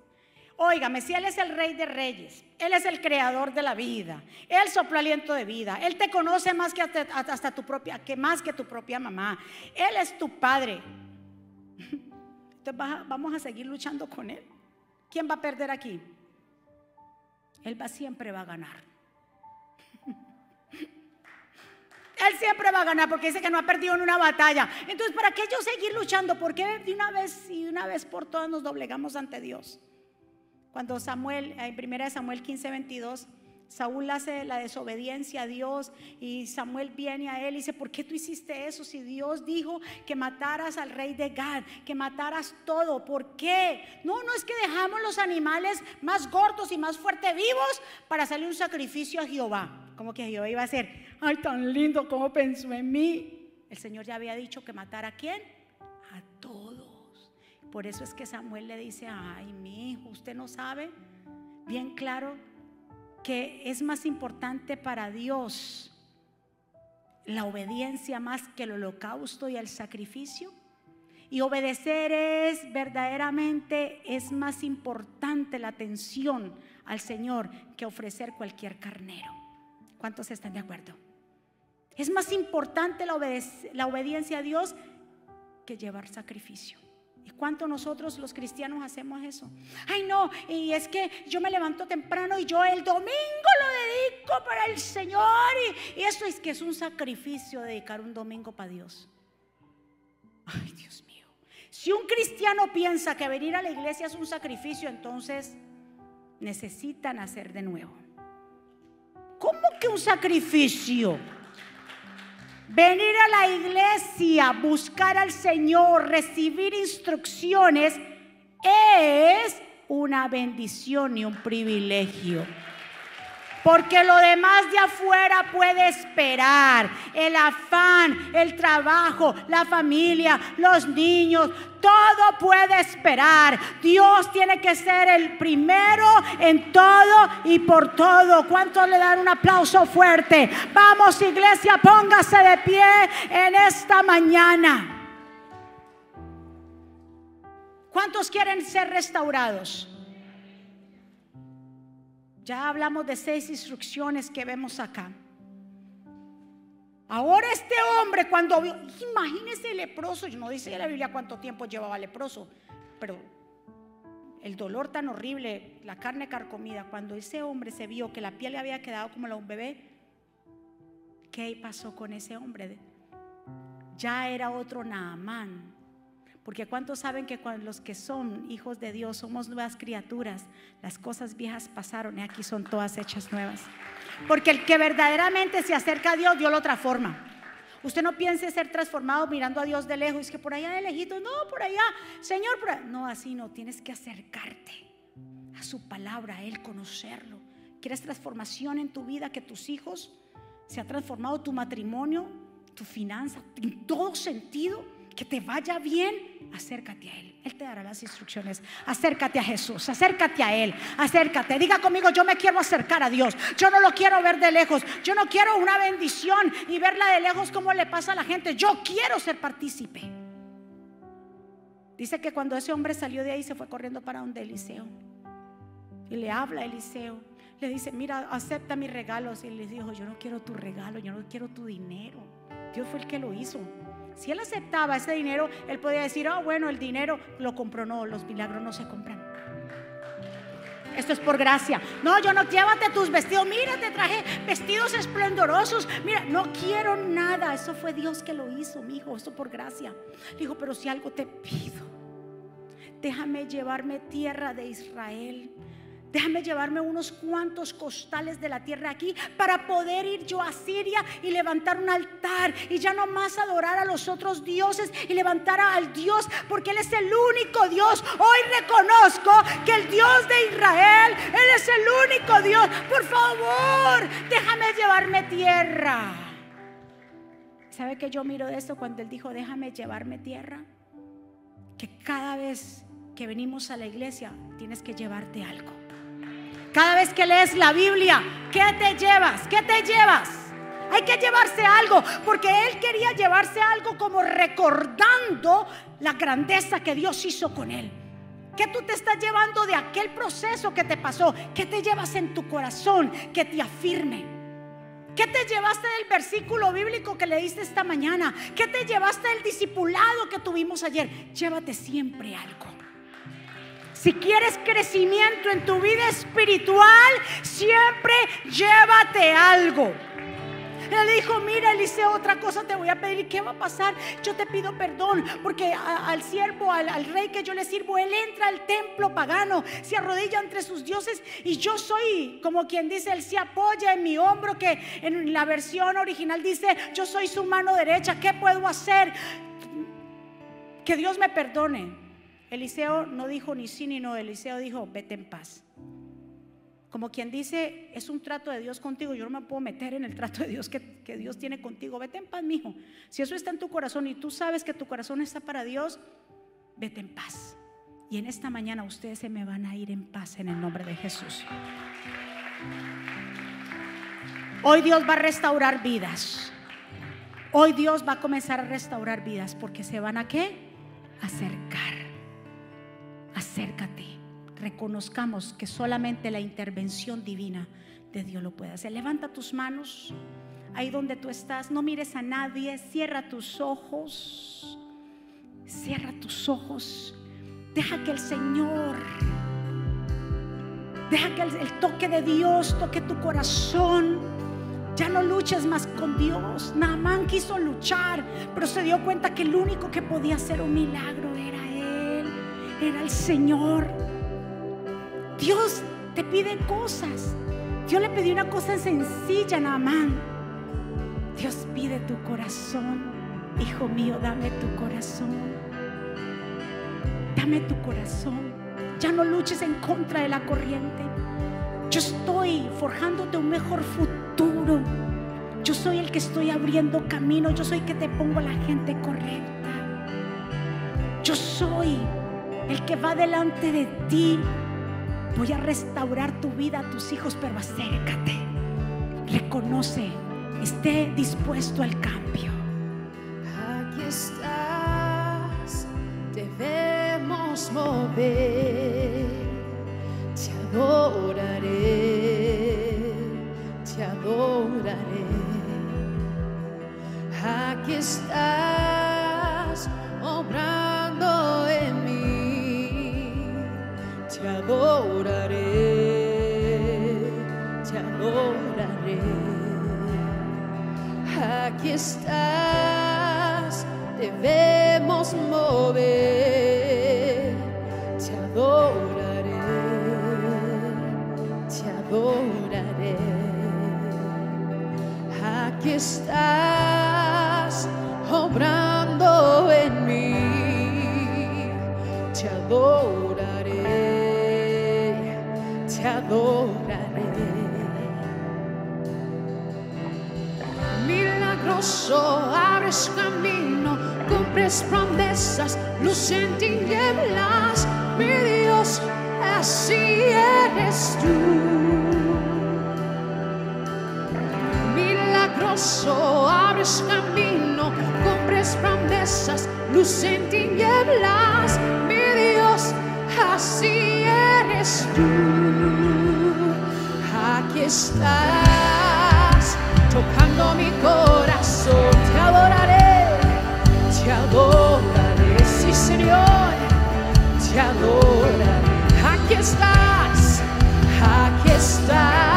Óigame, si Él es el rey de reyes, Él es el creador de la vida, Él sopla aliento de vida, Él te conoce más que hasta, tu propia, que más que tu propia mamá, Él es tu padre. Entonces vamos a seguir luchando con Él. ¿Quién va a perder aquí? Él va siempre va a ganar. Él siempre va a ganar porque dice que no ha perdido en una batalla. Entonces, ¿para qué yo seguir luchando? ¿Por qué de una vez y de una vez por todas nos doblegamos ante Dios? Cuando Samuel, en primera de Samuel 15, 22, Saúl hace la desobediencia a Dios y Samuel viene a él y dice, ¿por qué tú hiciste eso? Si Dios dijo que mataras al rey de Gad, que mataras todo, ¿por qué? No, no es que dejamos los animales más gordos y más fuertes vivos para hacerle un sacrificio a Jehová. Como que Jehová iba a ser, ay, tan lindo como pensó en mí. El Señor ya había dicho que matara a quién? A todos. Por eso es que Samuel le dice, ay, mi hijo, usted no sabe bien claro que es más importante para Dios la obediencia más que el holocausto y el sacrificio. Y obedecer es verdaderamente, es más importante la atención al Señor que ofrecer cualquier carnero. ¿Cuántos están de acuerdo? Es más importante la, obediencia a Dios que llevar sacrificio. ¿Y cuánto nosotros los cristianos hacemos eso? Ay, no, y es que yo me levanto temprano y yo el domingo lo dedico para el Señor. Y, y eso es que es un sacrificio dedicar un domingo para Dios. Ay, Dios mío. Si un cristiano piensa que venir a la iglesia es un sacrificio, entonces necesitan hacer de nuevo. ¿Cómo que un sacrificio? Venir a la iglesia, buscar al Señor, recibir instrucciones, es una bendición y un privilegio. Porque lo demás de afuera puede esperar. El afán, el trabajo, la familia, los niños, todo puede esperar. Dios tiene que ser el primero en todo y por todo. ¿Cuántos le dan un aplauso fuerte? Vamos iglesia, póngase de pie en esta mañana. ¿Cuántos quieren ser restaurados? Ya hablamos de seis instrucciones que vemos acá. Ahora este hombre cuando vio, imagínese el leproso, no dice la Biblia cuánto tiempo llevaba leproso, pero el dolor tan horrible, la carne carcomida, cuando ese hombre se vio que la piel le había quedado como la de un bebé, ¿qué pasó con ese hombre? Ya era otro Naamán. Porque ¿cuántos saben que cuando los que son hijos de Dios somos nuevas criaturas? Las cosas viejas pasaron y aquí son todas hechas nuevas. Porque el que verdaderamente se acerca a Dios, Dios lo transforma. Usted no piense ser transformado mirando a Dios de lejos. Es que por allá de lejito, no, por allá, Señor, por no, así no. Tienes que acercarte a su palabra, a Él, conocerlo. ¿Quieres transformación en tu vida? Que tus hijos se ha transformado tu matrimonio, tu finanza, en todo sentido que te vaya bien, acércate a Él. Él te dará las instrucciones. Acércate a Jesús, acércate a Él, acércate. Diga conmigo, yo me quiero acercar a Dios. Yo no lo quiero ver de lejos. Yo no quiero una bendición y verla de lejos como le pasa a la gente. Yo quiero ser partícipe. Dice que cuando ese hombre salió de ahí se fue corriendo para donde Eliseo. Y le habla a Eliseo. Le dice, mira, acepta mis regalos. Y le dijo, yo no quiero tu regalo, yo no quiero tu dinero. Dios fue el que lo hizo. Si él aceptaba ese dinero, él podía decir, oh, bueno, el dinero lo compró. No, los milagros no se compran. Esto es por gracia. No, yo no, llévate tus vestidos. Mira, te traje vestidos esplendorosos. Mira, no quiero nada. Eso fue Dios que lo hizo, mi hijo. Esto por gracia. Dijo, pero si algo te pido, déjame llevarme tierra de Israel Déjame llevarme unos cuantos costales de la tierra aquí para poder ir yo a Siria y levantar un altar y ya no más adorar a los otros dioses y levantar al Dios porque Él es el único Dios. Hoy reconozco que el Dios de Israel, Él es el único Dios. Por favor, déjame llevarme tierra. ¿Sabe que yo miro de esto cuando Él dijo, déjame llevarme tierra? Que cada vez que venimos a la iglesia tienes que llevarte algo. Cada vez que lees la Biblia, ¿qué te llevas? ¿Qué te llevas? Hay que llevarse algo, porque él quería llevarse algo como recordando la grandeza que Dios hizo con él. ¿Qué tú te estás llevando de aquel proceso que te pasó? ¿Qué te llevas en tu corazón que te afirme? ¿Qué te llevaste del versículo bíblico que leíste esta mañana? ¿Qué te llevaste del discipulado que tuvimos ayer? Llévate siempre algo. Si quieres crecimiento en tu vida espiritual, siempre llévate algo. Él dijo, mira Eliseo, otra cosa te voy a pedir. ¿Qué va a pasar? Yo te pido perdón porque al siervo, al, al, rey que yo le sirvo, él entra al templo pagano, se arrodilla entre sus dioses y yo soy, como quien dice, él se apoya en mi hombro, que en la versión original dice, yo soy su mano derecha. ¿Qué puedo hacer? Que Dios me perdone. Eliseo no dijo ni sí ni no, Eliseo dijo, vete en paz. Como quien dice, es un trato de Dios contigo, yo no me puedo meter en el trato de Dios que, Dios tiene contigo. Vete en paz, mi hijo. Si eso está en tu corazón y tú sabes que tu corazón está para Dios, vete en paz. Y en esta mañana ustedes se me van a ir en paz en el nombre de Jesús. Hoy Dios va a restaurar vidas. Hoy Dios va a comenzar a restaurar vidas porque se van a qué? Acercar acércate, reconozcamos que solamente la intervención divina de Dios lo puede hacer. Levanta tus manos ahí donde tú estás, no mires a nadie, cierra tus ojos, cierra tus ojos, deja que el Señor, deja que el, toque de Dios toque tu corazón. Ya no luches más con Dios. Naamán quiso luchar, pero se dio cuenta que el único que podía hacer un milagro era era el Señor. Dios te pide cosas. Dios le pidió una cosa sencilla, Naamán. Dios pide tu corazón. Hijo mío, dame tu corazón. Dame tu corazón. Ya no luches en contra de la corriente. Yo estoy forjándote un mejor futuro. Yo soy el que estoy abriendo camino. Yo soy el que te pongo la gente correcta. Yo soy el que va delante de ti. Voy a restaurar tu vida, a tus hijos, pero acércate. Reconoce, esté dispuesto al cambio. Aquí estás, debemos mover. Te adoraré, te adoraré. Aquí estás, adoraré, te adoraré. Aquí estás, debemos mover, te adoraré, te adoraré. Aquí estás, obrando en mí, te adoraré te adoraré. milagroso, abres camino, cumples promesas, luz en tinieblas, mi Dios, así eres tú. Milagroso, abres camino, cumples promesas, luz en tinieblas, mi Dios, así eres tú. Aquí estás, tocando mi corazón, te adoraré, te adoraré, sí Señor, te adoraré, aquí estás, aquí estás,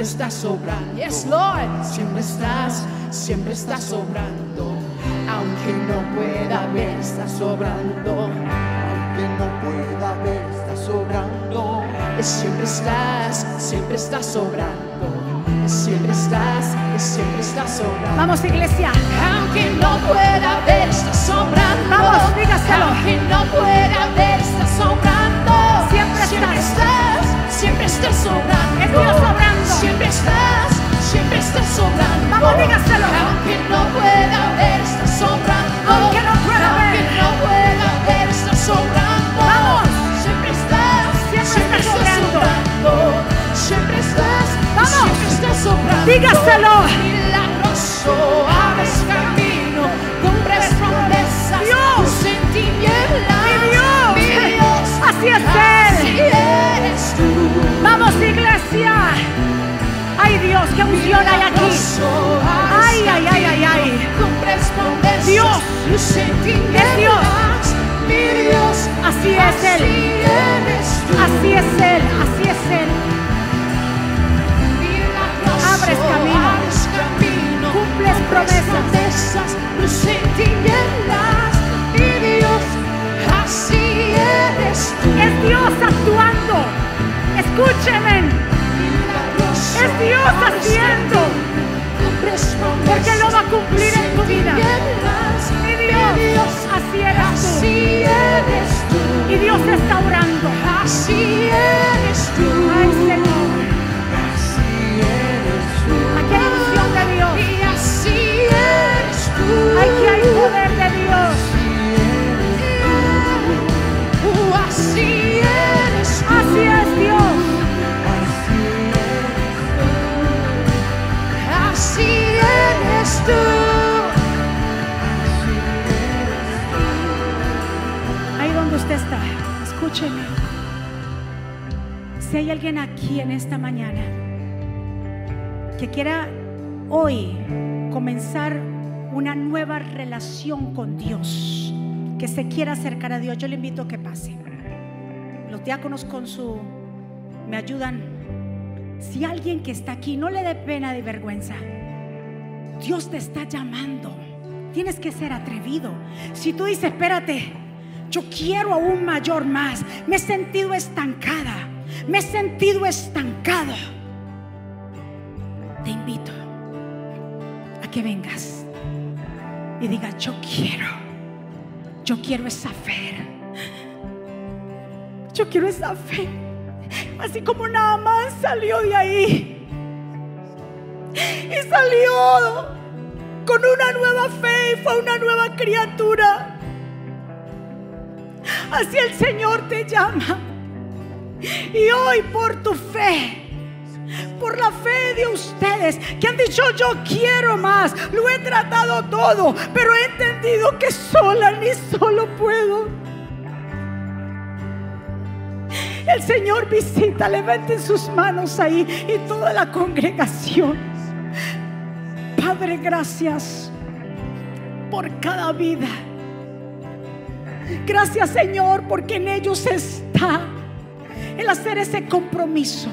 siempre estás sobrando. Yes, Lord. Siempre estás, siempre estás sobrando. Aunque no pueda ver, está sobrando. Aunque no pueda ver, está sobrando. Siempre estás, siempre estás sobrando. Siempre estás, siempre estás sobrando. Vamos, iglesia. Aunque no pueda ver, está sobrando. Vamos, dígaselo. Aunque no pueda ver, estás sobrando. Es Dios sobrando. Siempre estás, siempre estás sobrando. Vamos, dígaselo. Aunque no pueda ver, está sobrando. Aunque no pueda Aunque ver. no pueda ver, está sobrando. Vamos. Siempre estás, Siempre estás sobrando. Siempre estás, Vamos. siempre estás sobrando. Dígaselo. Milagroso, abres camino, cumples promesas. Dios. Mi Dios. Así es iglesia. Ay, Dios, qué unción hay aquí. Ay, ay, ay, ay, ay. Dios. Es Dios. Así es Él. Así es Él, así es Él. Abres camino. Cumples promesas. Es Dios actuando. Escúcheme. Es Dios haciendo. Porque lo va a cumplir en tu vida. Mi Dios, así eres tú. Y Dios está orando. Así eres tú. Ay, Señor. Así eres tú. Aquí hay unción de Dios. Y así eres tú. Aquí hay poder escúcheme. Si hay alguien aquí en esta mañana que quiera hoy comenzar una nueva relación con Dios, que se quiera acercar a Dios, yo le invito a que pase. Los diáconos con su me ayudan Si alguien que está aquí no le dé pena de vergüenza, Dios te está llamando. Tienes que ser atrevido. Si tú dices, espérate, yo quiero aún mayor más. Me he sentido estancada. Me he sentido estancado. Te invito a que vengas y diga, yo quiero. Yo quiero esa fe. Yo quiero esa fe. Así como nada más salió de ahí. Y salió con una nueva fe y fue una nueva criatura. Así el Señor te llama. Y hoy por tu fe, por la fe de ustedes que han dicho yo quiero más, lo he tratado todo, pero he entendido que sola ni solo puedo. El Señor visita, levanten sus manos ahí y toda la congregación. Padre, gracias por cada vida. Gracias Señor porque en ellos está el hacer ese compromiso.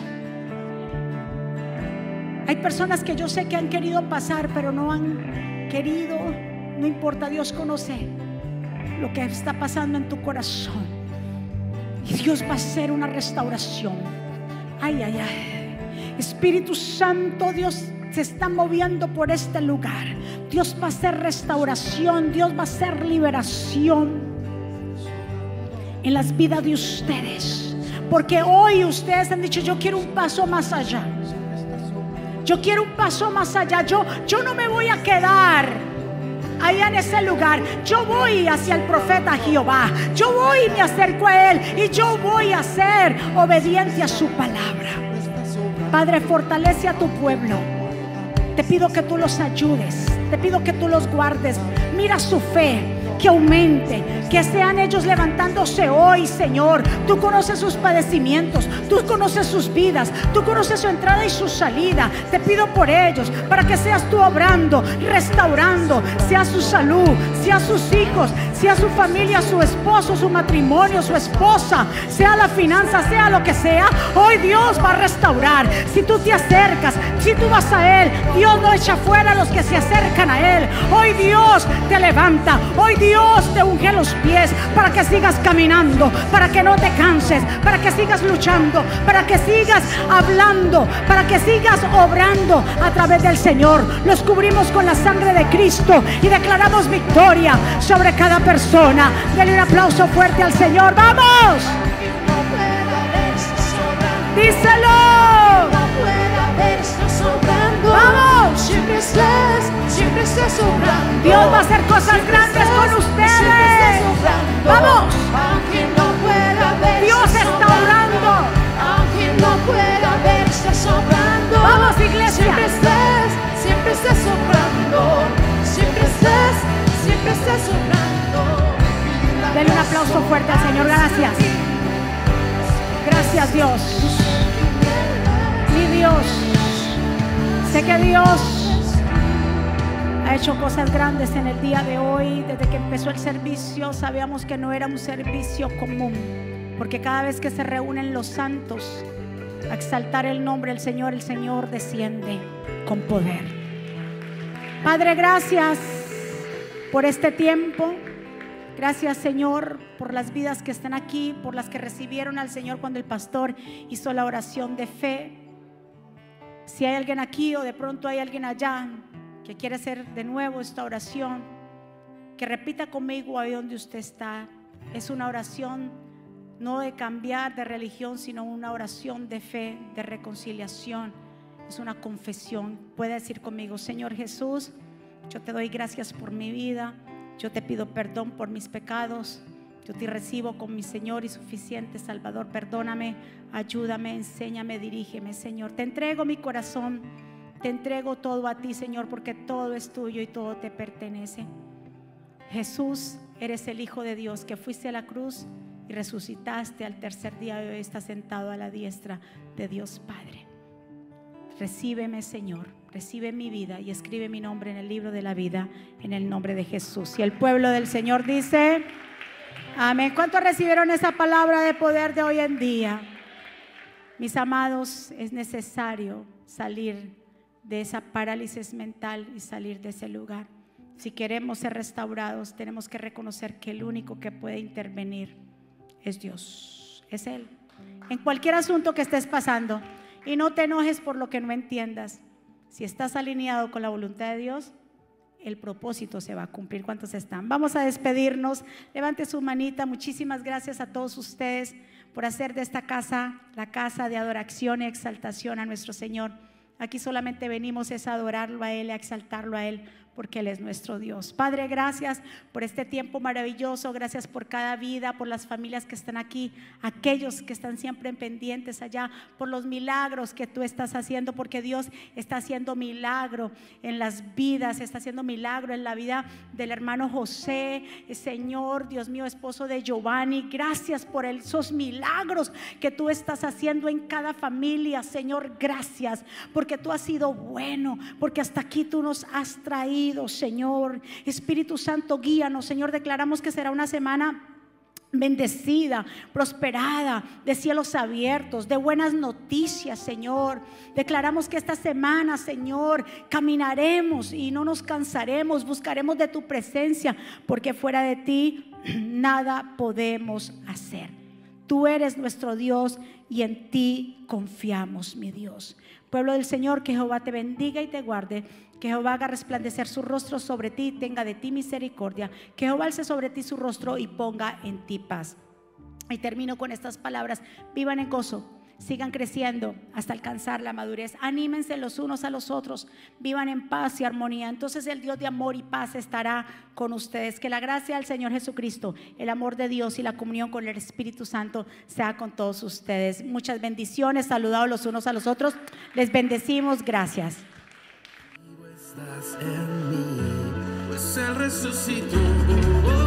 Hay personas que yo sé que han querido pasar, pero no han querido. No importa, Dios conoce lo que está pasando en tu corazón. Y Dios va a hacer una restauración. Ay, ay, ay. Espíritu Santo, Dios se está moviendo por este lugar. Dios va a hacer restauración, Dios va a hacer liberación en las vidas de ustedes. Porque hoy ustedes han dicho, yo quiero un paso más allá. Yo quiero un paso más allá. Yo, yo no me voy a quedar ahí en ese lugar. Yo voy hacia el profeta Jehová. Yo voy y me acerco a él. Y yo voy a ser obediente a su palabra. Padre, fortalece a tu pueblo. Te pido que tú los ayudes. Te pido que tú los guardes. Mira su fe que aumente, que sean ellos levantándose hoy, Señor. Tú conoces sus padecimientos, tú conoces sus vidas, tú conoces su entrada y su salida. Te pido por ellos, para que seas tú obrando, restaurando, sea su salud, sea sus hijos, sea su familia, su esposo, su matrimonio, su esposa, sea la finanza, sea lo que sea. Hoy Dios va a restaurar. Si tú te acercas, si tú vas a Él, Dios no echa fuera a los que se acercan a Él. Hoy Dios te levanta. Hoy Dios te unge los pies para que sigas caminando, para que no te canses, para que sigas luchando, para que sigas hablando, para que sigas obrando a través del Señor. Los cubrimos con la sangre de Cristo y declaramos victoria sobre cada persona. Denle un aplauso fuerte al Señor. ¡Vamos! Díselo. Siempre siempre estás sobrando. Dios va a hacer cosas grandes con ustedes. Vamos. Aunque no pueda ver, Dios está orando. Aunque no pueda ver, estás sobrando. Vamos, iglesia. Siempre estás, siempre estás sobrando. Siempre estás, siempre estás sobrando. Denle un aplauso fuerte al Señor. Gracias. Gracias Dios. Mi Dios. Sé que Dios ha hecho cosas grandes en el día de hoy. Desde que empezó el servicio sabíamos que no era un servicio común. Porque cada vez que se reúnen los santos a exaltar el nombre del Señor, el Señor desciende con poder. Padre, gracias por este tiempo. Gracias Señor por las vidas que están aquí, por las que recibieron al Señor cuando el pastor hizo la oración de fe. Si hay alguien aquí o de pronto hay alguien allá que quiere hacer de nuevo esta oración, que repita conmigo ahí donde usted está. Es una oración no de cambiar de religión, sino una oración de fe, de reconciliación. Es una confesión. Puede decir conmigo, Señor Jesús, yo te doy gracias por mi vida. Yo te pido perdón por mis pecados. Yo te recibo como mi Señor y suficiente Salvador. Perdóname, ayúdame, enséñame, dirígeme, Señor. Te entrego mi corazón. Te entrego todo a ti, Señor, porque todo es tuyo y todo te pertenece. Jesús, eres el Hijo de Dios que fuiste a la cruz y resucitaste al tercer día y hoy estás sentado a la diestra de Dios Padre. Recíbeme, Señor, recibe mi vida y escribe mi nombre en el libro de la vida en el nombre de Jesús. Y el pueblo del Señor dice, amén. ¿Cuántos recibieron esa palabra de poder de hoy en día? Mis amados, es necesario salir de esa parálisis mental y salir de ese lugar. Si queremos ser restaurados, tenemos que reconocer que el único que puede intervenir es Dios, es Él. En cualquier asunto que estés pasando, y no te enojes por lo que no entiendas. Si estás alineado con la voluntad de Dios, el propósito se va a cumplir. ¿Cuántos están? Vamos a despedirnos. Levante su manita. Muchísimas gracias a todos ustedes por hacer de esta casa la casa de adoración y exaltación a nuestro Señor. Aquí solamente venimos es a adorarlo a Él, a exaltarlo a Él, porque Él es nuestro Dios. Padre, gracias por este tiempo maravilloso, gracias por cada vida, por las familias que están aquí, aquellos que están siempre en pendientes allá, por los milagros que tú estás haciendo, porque Dios está haciendo milagro en las vidas, está haciendo milagro en la vida del hermano José, Señor, Dios mío, esposo de Giovanni, gracias por esos milagros que tú estás haciendo en cada familia, Señor, gracias, porque tú has sido bueno, porque hasta aquí tú nos has traído Señor. Espíritu Santo, guíanos, Señor. Declaramos que será una semana bendecida, prosperada, de cielos abiertos, de buenas noticias, Señor. Declaramos que esta semana, Señor, caminaremos y no nos cansaremos, buscaremos de tu presencia, porque fuera de ti nada podemos hacer. Tú eres nuestro Dios y en ti confiamos, mi Dios. Pueblo del Señor, que Jehová te bendiga y te guarde que Jehová haga resplandecer su rostro sobre ti, tenga de ti misericordia. Que Jehová alce sobre ti su rostro y ponga en ti paz. Y termino con estas palabras. Vivan en gozo. Sigan creciendo hasta alcanzar la madurez. Anímense los unos a los otros. Vivan en paz y armonía. Entonces el Dios de amor y paz estará con ustedes. Que la gracia del Señor Jesucristo, el amor de Dios y la comunión con el Espíritu Santo sea con todos ustedes. Muchas bendiciones. Saludados los unos a los otros. Les bendecimos. Gracias en mí, pues Él resucitó.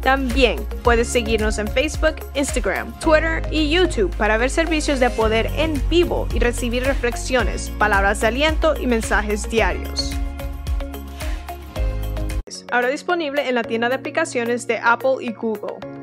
También puedes seguirnos en Facebook, Instagram, Twitter y YouTube para ver servicios de poder en vivo y recibir reflexiones, palabras de aliento y mensajes diarios ahora disponible en la tienda de aplicaciones de Apple y Google.